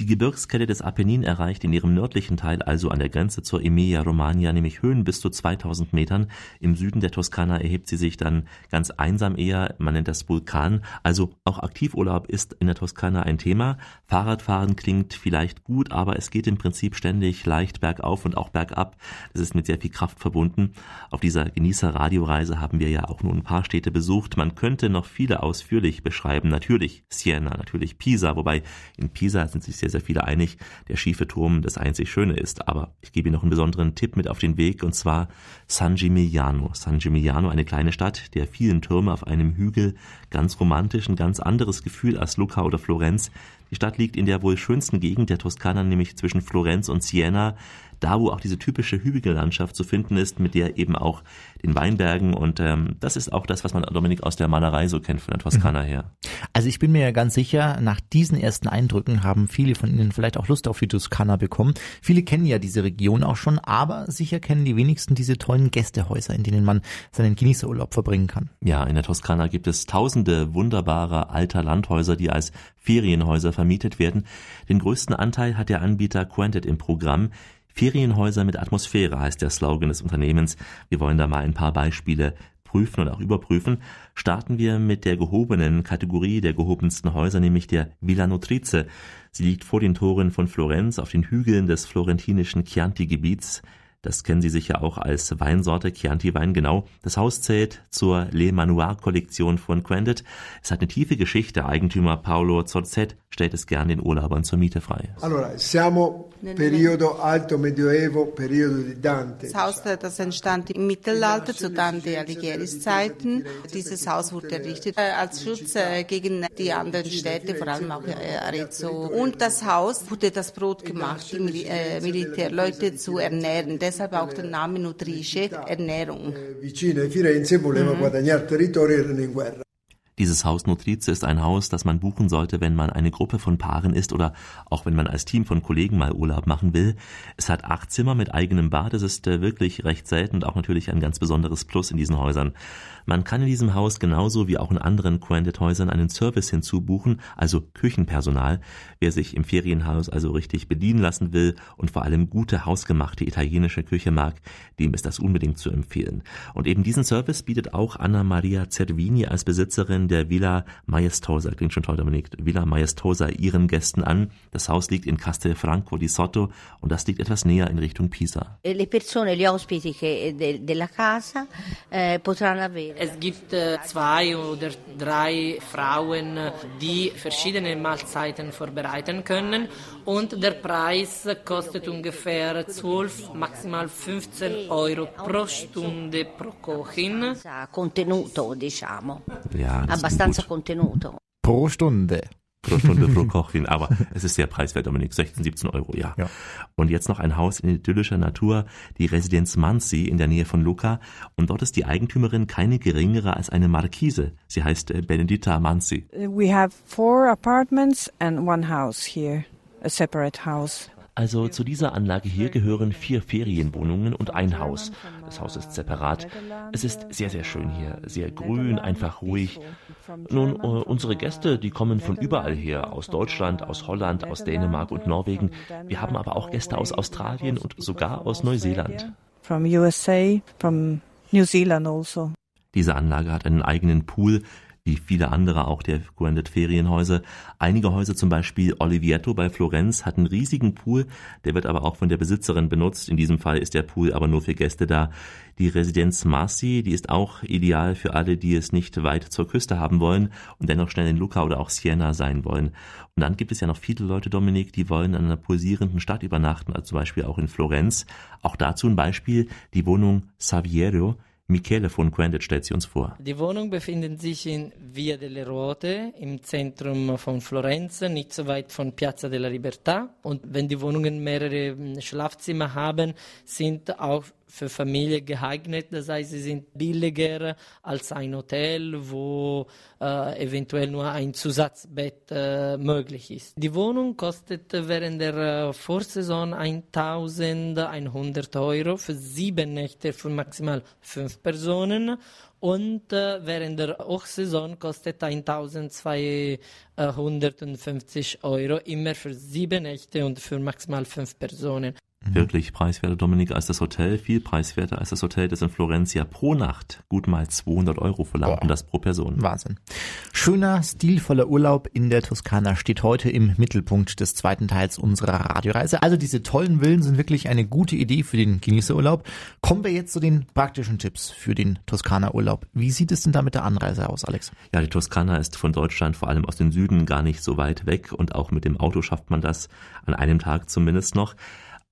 die Gebirgskette des Apennin erreicht in ihrem nördlichen Teil, also an der Grenze zur Emilia-Romagna, nämlich Höhen bis zu 2000 Metern. Im Süden der Toskana erhebt sie sich dann ganz einsam eher, man nennt das Vulkan. Also auch Aktivurlaub ist in der Toskana ein Thema. Fahrradfahren klingt vielleicht gut, aber es geht im Prinzip ständig leicht bergauf und auch bergab. Das ist mit sehr viel Kraft verbunden. Auf dieser Genießer-Radioreise haben wir ja auch nur ein paar Städte besucht. Man könnte noch viele ausführlich beschreiben. Natürlich Siena, natürlich Pisa, wobei in Pisa sind sich sehr sehr, sehr viele einig, der schiefe Turm das einzig Schöne ist. Aber ich gebe Ihnen noch einen besonderen Tipp mit auf den Weg und zwar San Gimignano. San Gimignano, eine kleine Stadt der vielen Türme auf einem Hügel, ganz romantisch, ein ganz anderes Gefühl als Lucca oder Florenz. Die Stadt liegt in der wohl schönsten Gegend der Toskana, nämlich zwischen Florenz und Siena da wo auch diese typische Hügellandschaft zu finden ist, mit der eben auch den Weinbergen und ähm, das ist auch das, was man Dominik aus der Malerei so kennt von der Toskana mhm. her. Also ich bin mir ja ganz sicher, nach diesen ersten Eindrücken haben viele von Ihnen vielleicht auch Lust auf die Toskana bekommen. Viele kennen ja diese Region auch schon, aber sicher kennen die wenigsten diese tollen Gästehäuser, in denen man seinen Genießerurlaub verbringen kann. Ja, in der Toskana gibt es tausende wunderbarer alter Landhäuser, die als Ferienhäuser vermietet werden. Den größten Anteil hat der Anbieter Quanted im Programm. Ferienhäuser mit Atmosphäre heißt der Slogan des Unternehmens. Wir wollen da mal ein paar Beispiele prüfen und auch überprüfen. Starten wir mit der gehobenen Kategorie der gehobensten Häuser, nämlich der Villa Nutrice. Sie liegt vor den Toren von Florenz auf den Hügeln des florentinischen Chianti-Gebiets. Das kennen Sie sicher auch als Weinsorte Chianti-Wein, genau. Das Haus zählt zur Le Manoir-Kollektion von Quendit. Es hat eine tiefe Geschichte. Eigentümer Paolo Zorzet stellt es gern den Urlaubern zur Miete frei. Allora, siamo periodo alto medioevo, periodo di Dante. Das Haus das entstand im Mittelalter zu Dante Alighieri's Zeiten. Dieses Haus wurde errichtet äh, als Schutz äh, gegen die anderen Städte, vor allem auch äh, Arezzo. Und das Haus wurde das Brot gemacht, die Militärleute zu ernähren. Deshalb auch der Name Nutrice, Ernährung. Vicino a Firenze voleva mhm. guadagnare territorio e erano in guerra. Dieses Haus Nutrize ist ein Haus, das man buchen sollte, wenn man eine Gruppe von Paaren ist oder auch wenn man als Team von Kollegen mal Urlaub machen will. Es hat acht Zimmer mit eigenem Bad. Das ist äh, wirklich recht selten und auch natürlich ein ganz besonderes Plus in diesen Häusern. Man kann in diesem Haus genauso wie auch in anderen Quandit-Häusern einen Service hinzubuchen, also Küchenpersonal. Wer sich im Ferienhaus also richtig bedienen lassen will und vor allem gute hausgemachte italienische Küche mag, dem ist das unbedingt zu empfehlen. Und eben diesen Service bietet auch Anna Maria Zervini als Besitzerin der Villa Maestosa, klingt schon toll, Dominik, Villa Maestosa ihren Gästen an. Das Haus liegt in Castelfranco di Sotto und das liegt etwas näher in Richtung Pisa. Eh, potranno avere. Es gibt zwei oder drei Frauen, die verschiedene Mahlzeiten vorbereiten können und der Preis kostet ungefähr 12, maximal 15 Euro pro Stunde pro Kochin. Contenuto, diciamo. Ja, abbastanza contenuto. Pro Stunde pro Stunde pro Kochwin. Aber es ist sehr preiswert, Dominik. 16, 17 Euro, ja. ja. Und jetzt noch ein Haus in idyllischer Natur, die Residenz Manzi in der Nähe von Lucca. Und dort ist die Eigentümerin keine geringere als eine Markise. Sie heißt äh, Benedita Manzi. We have four apartments and one house here, a separate house. Also zu dieser Anlage hier gehören vier Ferienwohnungen und ein Haus. Das Haus ist separat. Es ist sehr, sehr schön hier, sehr grün, einfach ruhig. Nun, äh, unsere Gäste, die kommen von überall her, aus Deutschland, aus Holland, aus Dänemark und Norwegen. Wir haben aber auch Gäste aus Australien und sogar aus Neuseeland. From USA, from New Zealand also. Diese Anlage hat einen eigenen Pool, wie viele andere auch der Grandet Ferienhäuser. Einige Häuser, zum Beispiel Olivietto bei Florenz, hat einen riesigen Pool, der wird aber auch von der Besitzerin benutzt. In diesem Fall ist der Pool aber nur für Gäste da. Die Residenz Marci, die ist auch ideal für alle, die es nicht weit zur Küste haben wollen und dennoch schnell in Lucca oder auch Siena sein wollen. Und dann gibt es ja noch viele Leute, Dominik, die wollen an einer pulsierenden Stadt übernachten, also zum Beispiel auch in Florenz. Auch dazu ein Beispiel, die Wohnung Saviero Michele von Quendit stellt sie uns vor. Die Wohnung befindet sich in Via delle Ruote im Zentrum von Florenz, nicht so weit von Piazza della Libertà. Und wenn die Wohnungen mehrere hm, Schlafzimmer haben, sind auch für Familie geeignet. Das heißt, sie sind billiger als ein Hotel, wo äh, eventuell nur ein Zusatzbett äh, möglich ist. Die Wohnung kostet während der äh, Vorsaison 1100 Euro für sieben Nächte für maximal fünf Personen und äh, während der Hochsaison kostet 1250 Euro immer für sieben Nächte und für maximal fünf Personen. Mhm. Wirklich preiswerter, Dominik, als das Hotel, viel preiswerter als das Hotel, das in Florencia pro Nacht gut mal 200 Euro verlangt, das pro Person. Wahnsinn. Schöner, stilvoller Urlaub in der Toskana steht heute im Mittelpunkt des zweiten Teils unserer Radioreise. Also diese tollen Villen sind wirklich eine gute Idee für den Genießerurlaub. Kommen wir jetzt zu den praktischen Tipps für den Toskana-Urlaub. Wie sieht es denn da mit der Anreise aus, Alex? Ja, die Toskana ist von Deutschland, vor allem aus dem Süden, gar nicht so weit weg und auch mit dem Auto schafft man das an einem Tag zumindest noch.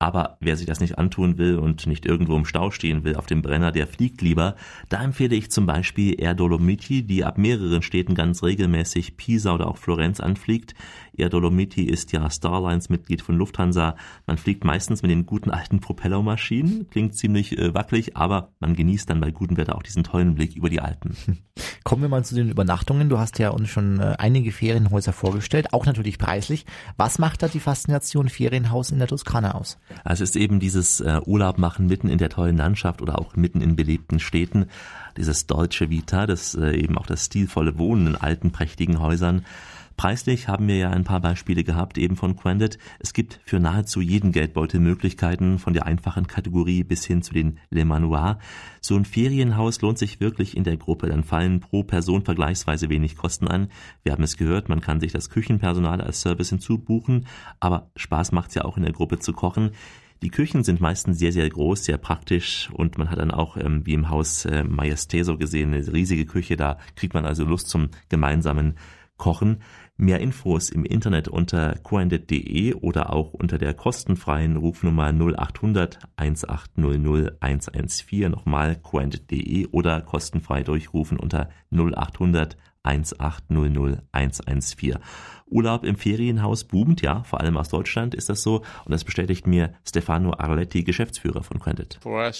Aber wer sich das nicht antun will und nicht irgendwo im Stau stehen will auf dem Brenner, der fliegt lieber. Da empfehle ich zum Beispiel Air Dolomiti, die ab mehreren Städten ganz regelmäßig Pisa oder auch Florenz anfliegt. Air Dolomiti ist ja Starlines-Mitglied von Lufthansa. Man fliegt meistens mit den guten alten Propellermaschinen. Klingt ziemlich äh, wackelig, aber man genießt dann bei gutem Wetter auch diesen tollen Blick über die Alpen. Kommen wir mal zu den Übernachtungen. Du hast ja uns schon äh, einige Ferienhäuser vorgestellt, auch natürlich preislich. Was macht da die Faszination Ferienhaus in der Toskana aus? Also es ist eben dieses äh, Urlaub machen mitten in der tollen Landschaft oder auch mitten in belebten Städten. Dieses deutsche Vita, das äh, eben auch das stilvolle Wohnen in alten prächtigen Häusern. Preislich haben wir ja ein paar Beispiele gehabt, eben von Quendit. Es gibt für nahezu jeden Geldbeutel Möglichkeiten, von der einfachen Kategorie bis hin zu den Le Manoir. So ein Ferienhaus lohnt sich wirklich in der Gruppe. Dann fallen pro Person vergleichsweise wenig Kosten an. Wir haben es gehört, man kann sich das Küchenpersonal als Service hinzubuchen, aber Spaß macht's ja auch in der Gruppe zu kochen. Die Küchen sind meistens sehr, sehr groß, sehr praktisch und man hat dann auch, ähm, wie im Haus äh, Majesteso gesehen, eine riesige Küche. Da kriegt man also Lust zum gemeinsamen Kochen. Mehr Infos im Internet unter coendit.de oder auch unter der kostenfreien Rufnummer 0800 1800 114 nochmal coendit.de oder kostenfrei durchrufen unter 0800 1800 114. Urlaub im Ferienhaus boomt, ja, vor allem aus Deutschland ist das so. Und das bestätigt mir Stefano Arletti, Geschäftsführer von Quendit. Uh,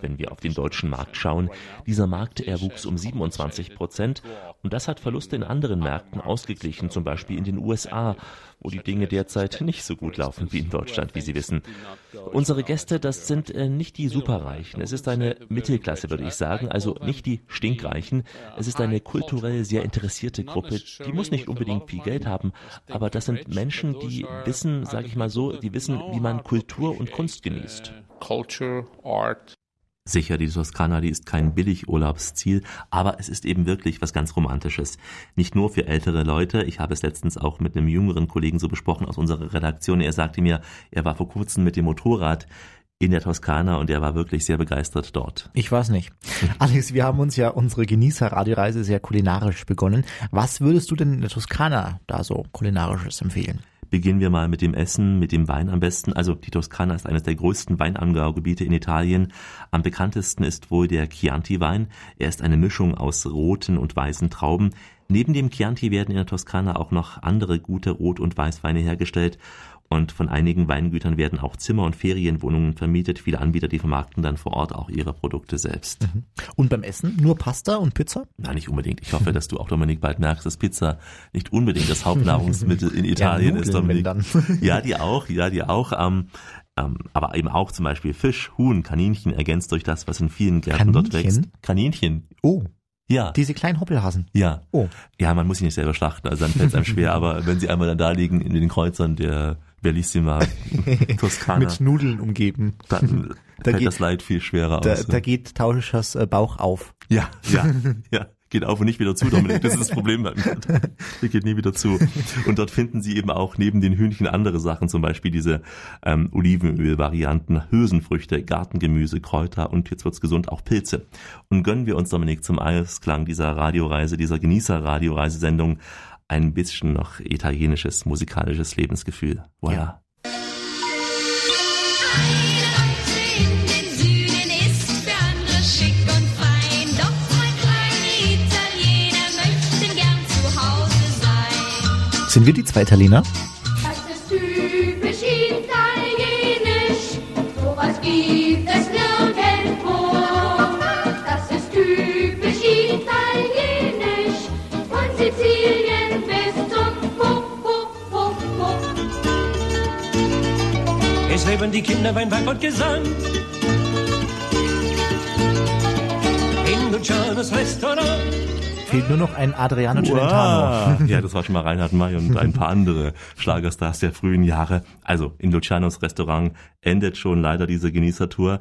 Wenn wir auf den deutschen Markt schauen, dieser Markt erwuchs um 27 Prozent. Und das hat Verluste in anderen Märkten ausgeglichen, zum Beispiel in den USA, wo die Dinge derzeit nicht so gut laufen wie in Deutschland, wie Sie wissen. Unsere Gäste, das sind äh, nicht die Superreichen. Es ist eine Mittelklasse, würde ich sagen, also nicht die Stinkreichen. Es ist eine kulturell sehr interessierte Gruppe Gruppe, die muss nicht unbedingt viel Geld haben, aber das sind Menschen, die wissen, sage ich mal so, die wissen, wie man Kultur und Kunst genießt. Sicher, die Toskana, die ist kein Billigurlaubsziel, aber es ist eben wirklich was ganz Romantisches. Nicht nur für ältere Leute. Ich habe es letztens auch mit einem jüngeren Kollegen so besprochen aus unserer Redaktion. Er sagte mir, er war vor kurzem mit dem Motorrad in der Toskana und er war wirklich sehr begeistert dort. Ich weiß nicht. Alex, wir haben uns ja unsere Genießer-Radioreise sehr kulinarisch begonnen. Was würdest du denn in der Toskana da so kulinarisches empfehlen? Beginnen wir mal mit dem Essen, mit dem Wein am besten. Also die Toskana ist eines der größten Weinanbaugebiete in Italien. Am bekanntesten ist wohl der Chianti-Wein. Er ist eine Mischung aus roten und weißen Trauben. Neben dem Chianti werden in der Toskana auch noch andere gute Rot- und Weißweine hergestellt und von einigen Weingütern werden auch Zimmer und Ferienwohnungen vermietet. Viele Anbieter, die vermarkten dann vor Ort auch ihre Produkte selbst. Mhm. Und beim Essen nur Pasta und Pizza? Nein, nicht unbedingt. Ich hoffe, dass du auch, Dominik, bald merkst, dass Pizza nicht unbedingt das Hauptnahrungsmittel in Italien ja, ist, Dominik. Ja, die auch, ja, die auch. Ähm, ähm, aber eben auch zum Beispiel Fisch, Huhn, Kaninchen ergänzt durch das, was in vielen Gärten Kaninchen? dort wächst. Kaninchen? Oh. Ja. Diese kleinen Hoppelhasen. Ja. Oh. Ja, man muss sie nicht selber schlachten, also dann fällt es einem schwer, aber wenn sie einmal dann da liegen in den Kreuzern der Bellissima Toskana. Mit Nudeln umgeben. Dann da fällt geht, das Leid viel schwerer da, aus. Da geht Tauschers äh, Bauch auf. Ja, ja, ja. Geht auf und nicht wieder zu, Dominik. Das ist das Problem. Der geht nie wieder zu. Und dort finden Sie eben auch neben den Hühnchen andere Sachen, zum Beispiel diese ähm, Olivenöl-Varianten, Hülsenfrüchte, Gartengemüse, Kräuter und jetzt wird's gesund, auch Pilze. Und gönnen wir uns, Dominik, zum Eisklang dieser Radioreise, dieser Genießer-Radioreisesendung ein bisschen noch italienisches musikalisches Lebensgefühl. Voilà. Ja. Sind wir die zwei Italiener? Leben die Kinder, Wein, Weib und Gesang. In Lucianos Restaurant Fehlt nur noch ein Adriano Celentano. Ja, das war schon mal Reinhard May und ein paar andere Schlagerstars der frühen Jahre. Also in Lucianos Restaurant endet schon leider diese Genießertour.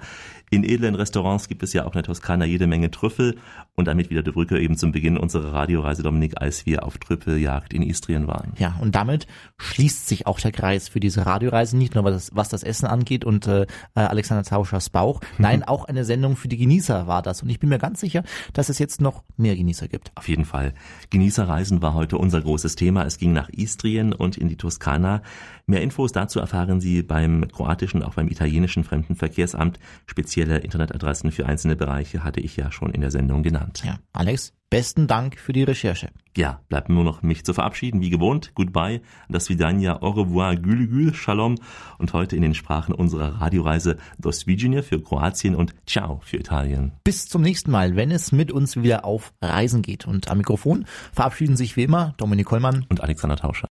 In edlen Restaurants gibt es ja auch in der Toskana jede Menge Trüffel und damit wieder die Brücke eben zum Beginn unserer Radioreise Dominik, als wir auf Trüffeljagd in Istrien waren. Ja, und damit schließt sich auch der Kreis für diese Radioreise, nicht nur was das, was das Essen angeht und äh, Alexander Tauschers Bauch, nein, auch eine Sendung für die Genießer war das und ich bin mir ganz sicher, dass es jetzt noch mehr Genießer gibt. Auf jeden Fall. Genießerreisen war heute unser großes Thema. Es ging nach Istrien und in die Toskana. Mehr Infos dazu erfahren Sie beim kroatischen, auch beim italienischen Fremdenverkehrsamt. Spezielle Internetadressen für einzelne Bereiche hatte ich ja schon in der Sendung genannt. Ja, Alex, besten Dank für die Recherche. Ja, bleibt nur noch mich zu verabschieden, wie gewohnt. Goodbye, das Vidania, au revoir, gül gül, shalom. Und heute in den Sprachen unserer Radioreise Dos Vigine für Kroatien und Ciao für Italien. Bis zum nächsten Mal, wenn es mit uns wieder auf Reisen geht. Und am Mikrofon verabschieden sich wie immer Dominik Kollmann und Alexander Tauscher.